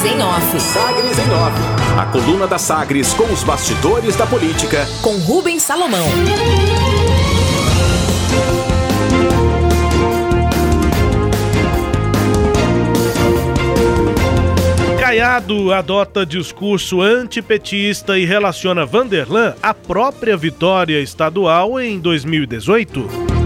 Sagres em Off. Sagres em Off. A coluna da Sagres com os bastidores da política. Com Rubens Salomão. Caiado adota discurso antipetista e relaciona Vanderlan à própria vitória estadual em 2018.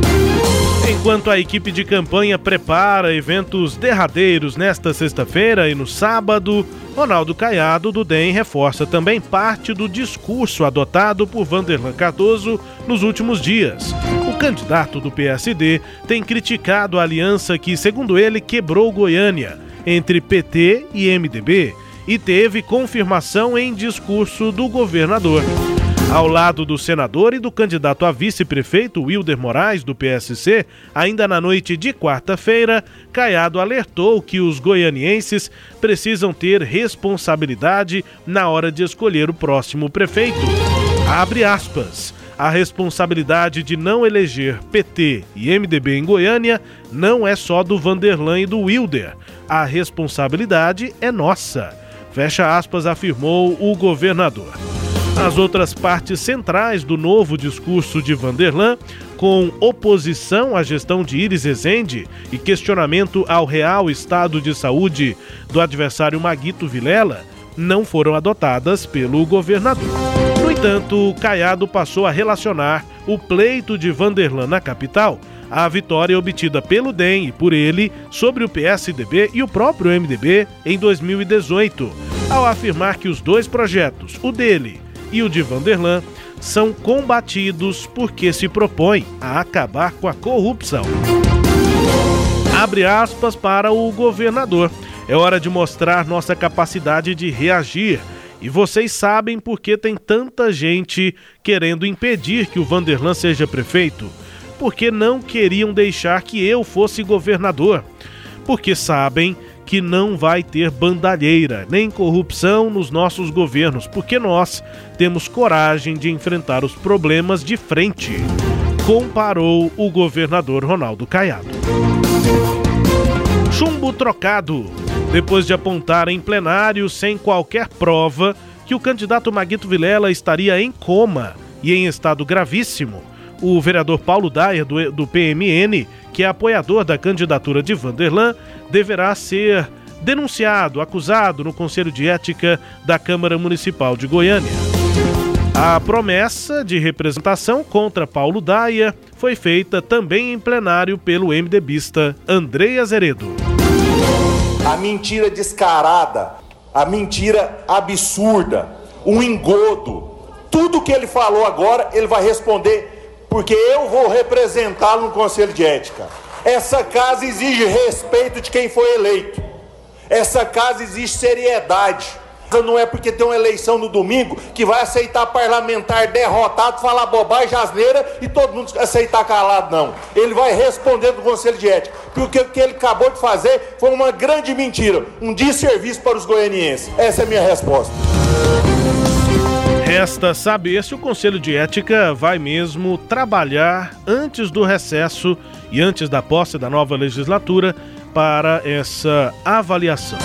Enquanto a equipe de campanha prepara eventos derradeiros nesta sexta-feira e no sábado, Ronaldo Caiado do DEM reforça também parte do discurso adotado por Vanderlan Cardoso nos últimos dias. O candidato do PSD tem criticado a aliança que, segundo ele, quebrou Goiânia entre PT e MDB e teve confirmação em discurso do governador. Ao lado do senador e do candidato a vice-prefeito Wilder Moraes, do PSC, ainda na noite de quarta-feira, Caiado alertou que os goianienses precisam ter responsabilidade na hora de escolher o próximo prefeito. Abre aspas. A responsabilidade de não eleger PT e MDB em Goiânia não é só do Vanderlan e do Wilder. A responsabilidade é nossa. Fecha aspas, afirmou o governador. As outras partes centrais do novo discurso de Vanderlan, com oposição à gestão de Iris Ezende e questionamento ao real estado de saúde do adversário Maguito Vilela, não foram adotadas pelo governador. No entanto, Caiado passou a relacionar o pleito de Vanderlan na capital à vitória obtida pelo DEM e por ele sobre o PSDB e o próprio MDB em 2018, ao afirmar que os dois projetos, o dele e o de Vanderlan, são combatidos porque se propõe a acabar com a corrupção. Abre aspas para o governador. É hora de mostrar nossa capacidade de reagir. E vocês sabem por que tem tanta gente querendo impedir que o Vanderlan seja prefeito? Porque não queriam deixar que eu fosse governador. Porque sabem que não vai ter bandalheira nem corrupção nos nossos governos, porque nós temos coragem de enfrentar os problemas de frente, comparou o governador Ronaldo Caiado. Chumbo trocado. Depois de apontar em plenário, sem qualquer prova, que o candidato Maguito Vilela estaria em coma e em estado gravíssimo, o vereador Paulo Daia, do, do PMN, que é apoiador da candidatura de Vanderlan, deverá ser denunciado, acusado no Conselho de Ética da Câmara Municipal de Goiânia. A promessa de representação contra Paulo Daia foi feita também em plenário pelo MDBista Andrei Azeredo. A mentira descarada, a mentira absurda, um engodo, tudo que ele falou agora, ele vai responder porque eu vou representá-lo no Conselho de Ética. Essa casa exige respeito de quem foi eleito. Essa casa exige seriedade. Não é porque tem uma eleição no domingo que vai aceitar parlamentar derrotado, falar bobagem, asneira e todo mundo aceitar calado, não. Ele vai responder do Conselho de Ética. Porque o que ele acabou de fazer foi uma grande mentira, um desserviço para os goianienses. Essa é a minha resposta. Resta saber se o Conselho de Ética vai mesmo trabalhar antes do recesso e antes da posse da nova legislatura para essa avaliação.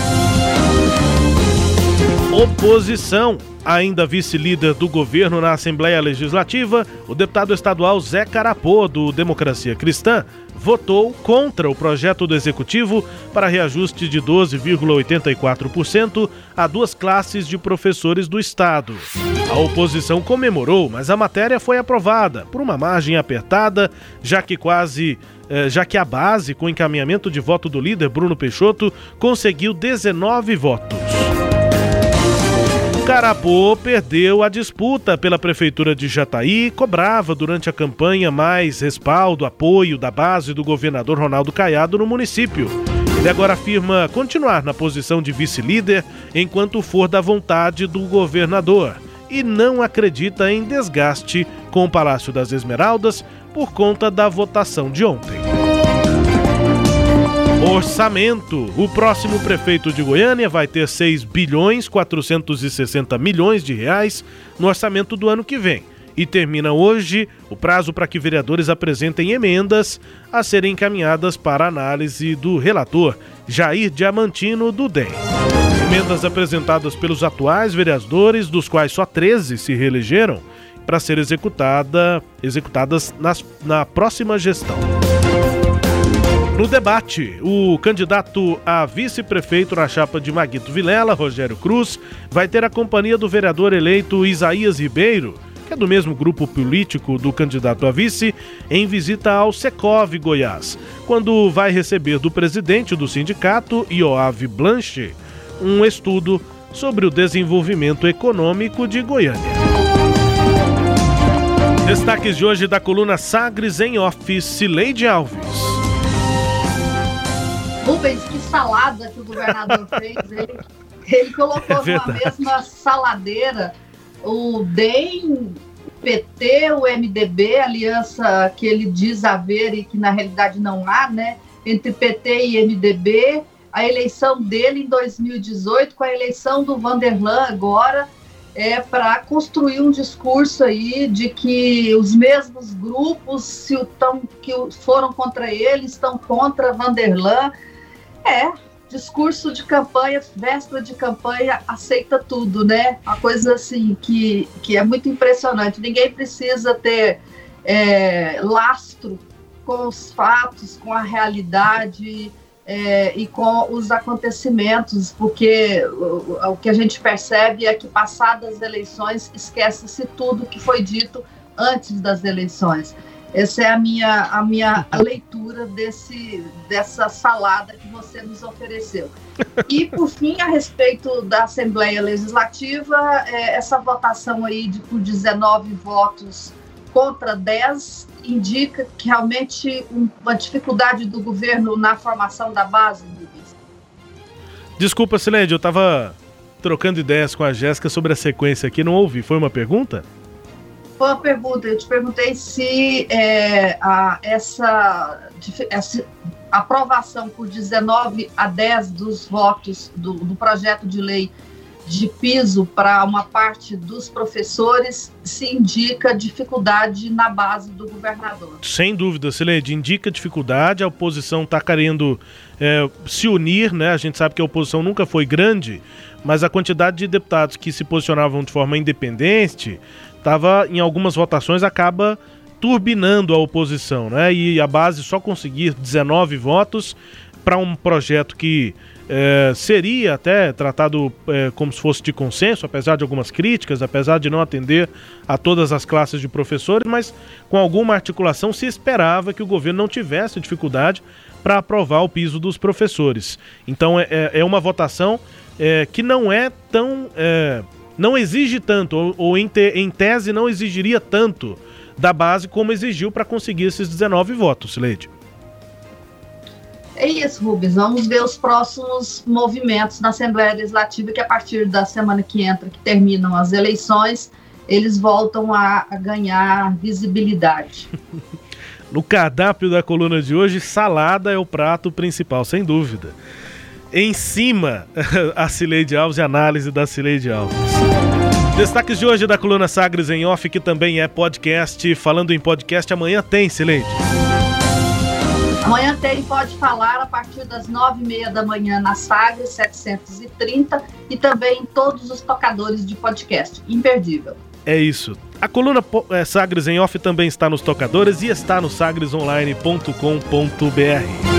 Oposição. Ainda vice-líder do governo na Assembleia Legislativa, o deputado estadual Zé Carapô, do Democracia Cristã, votou contra o projeto do executivo para reajuste de 12,84% a duas classes de professores do estado. A oposição comemorou, mas a matéria foi aprovada por uma margem apertada, já que quase eh, já que a base, com encaminhamento de voto do líder Bruno Peixoto, conseguiu 19 votos. Carapô perdeu a disputa pela prefeitura de Jataí e cobrava durante a campanha mais respaldo, apoio da base do governador Ronaldo Caiado no município. Ele agora afirma continuar na posição de vice-líder enquanto for da vontade do governador e não acredita em desgaste com o Palácio das Esmeraldas por conta da votação de ontem. Orçamento. O próximo prefeito de Goiânia vai ter 6 bilhões 460 milhões de reais no orçamento do ano que vem. E termina hoje o prazo para que vereadores apresentem emendas a serem encaminhadas para análise do relator Jair Diamantino do DEM. Emendas apresentadas pelos atuais vereadores, dos quais só 13 se reelegeram, para ser executada, executadas nas, na próxima gestão. No debate, o candidato a vice-prefeito na chapa de Maguito Vilela, Rogério Cruz, vai ter a companhia do vereador eleito Isaías Ribeiro, que é do mesmo grupo político do candidato a vice, em visita ao Secov Goiás, quando vai receber do presidente do sindicato, Ioave Blanche, um estudo sobre o desenvolvimento econômico de Goiânia. Destaques de hoje da coluna Sagres em Office, Leide Alves. Rubens, que salada que o governador fez. Ele, ele colocou é numa mesma saladeira o DEM, PT, o MDB, aliança que ele diz haver e que na realidade não há, né? Entre PT e MDB, a eleição dele em 2018 com a eleição do Vanderlan agora é para construir um discurso aí de que os mesmos grupos se tão, que foram contra ele estão contra Vanderlan. É, discurso de campanha, véspera de campanha, aceita tudo, né? Uma coisa assim que, que é muito impressionante. Ninguém precisa ter é, lastro com os fatos, com a realidade é, e com os acontecimentos, porque o, o que a gente percebe é que, passadas as eleições, esquece-se tudo que foi dito antes das eleições. Essa é a minha, a minha leitura desse, dessa salada que você nos ofereceu. E, por fim, a respeito da Assembleia Legislativa, é, essa votação aí de por 19 votos contra 10 indica que realmente uma dificuldade do governo na formação da base, Desculpa, Sileide, eu estava trocando ideias com a Jéssica sobre a sequência aqui, não ouvi. Foi uma pergunta? Uma pergunta. Eu te perguntei se é, a, essa, essa, aprovação por 19 a 10 dos votos do, do projeto de lei de piso para uma parte dos professores se indica dificuldade na base do governador. Sem dúvida, Sileide, indica dificuldade, a oposição está querendo é, se unir, né? A gente sabe que a oposição nunca foi grande, mas a quantidade de deputados que se posicionavam de forma independente tava em algumas votações acaba turbinando a oposição, né? E a base só conseguir 19 votos para um projeto que é, seria até tratado é, como se fosse de consenso, apesar de algumas críticas, apesar de não atender a todas as classes de professores, mas com alguma articulação se esperava que o governo não tivesse dificuldade para aprovar o piso dos professores. Então é, é, é uma votação é, que não é tão não exige tanto, ou, ou em, te, em, tese não exigiria tanto da base como exigiu para conseguir esses 19 votos, Leide. É isso, Rubens. Vamos ver os próximos movimentos na Assembleia Legislativa, que a partir da semana que entra, que terminam as eleições, eles voltam a, a ganhar visibilidade. no cardápio da coluna de hoje, salada é o prato principal, sem dúvida em cima a Cileide Alves e análise da Cileide Alves. Destaques de hoje da coluna Sagres em Off, que também é podcast. Falando em podcast, amanhã tem, Cileide. Amanhã tem Pode Falar a partir das nove e meia da manhã na Sagres 730 e também em todos os tocadores de podcast. Imperdível. É isso. A coluna é, Sagres em Off também está nos tocadores e está no sagresonline.com.br.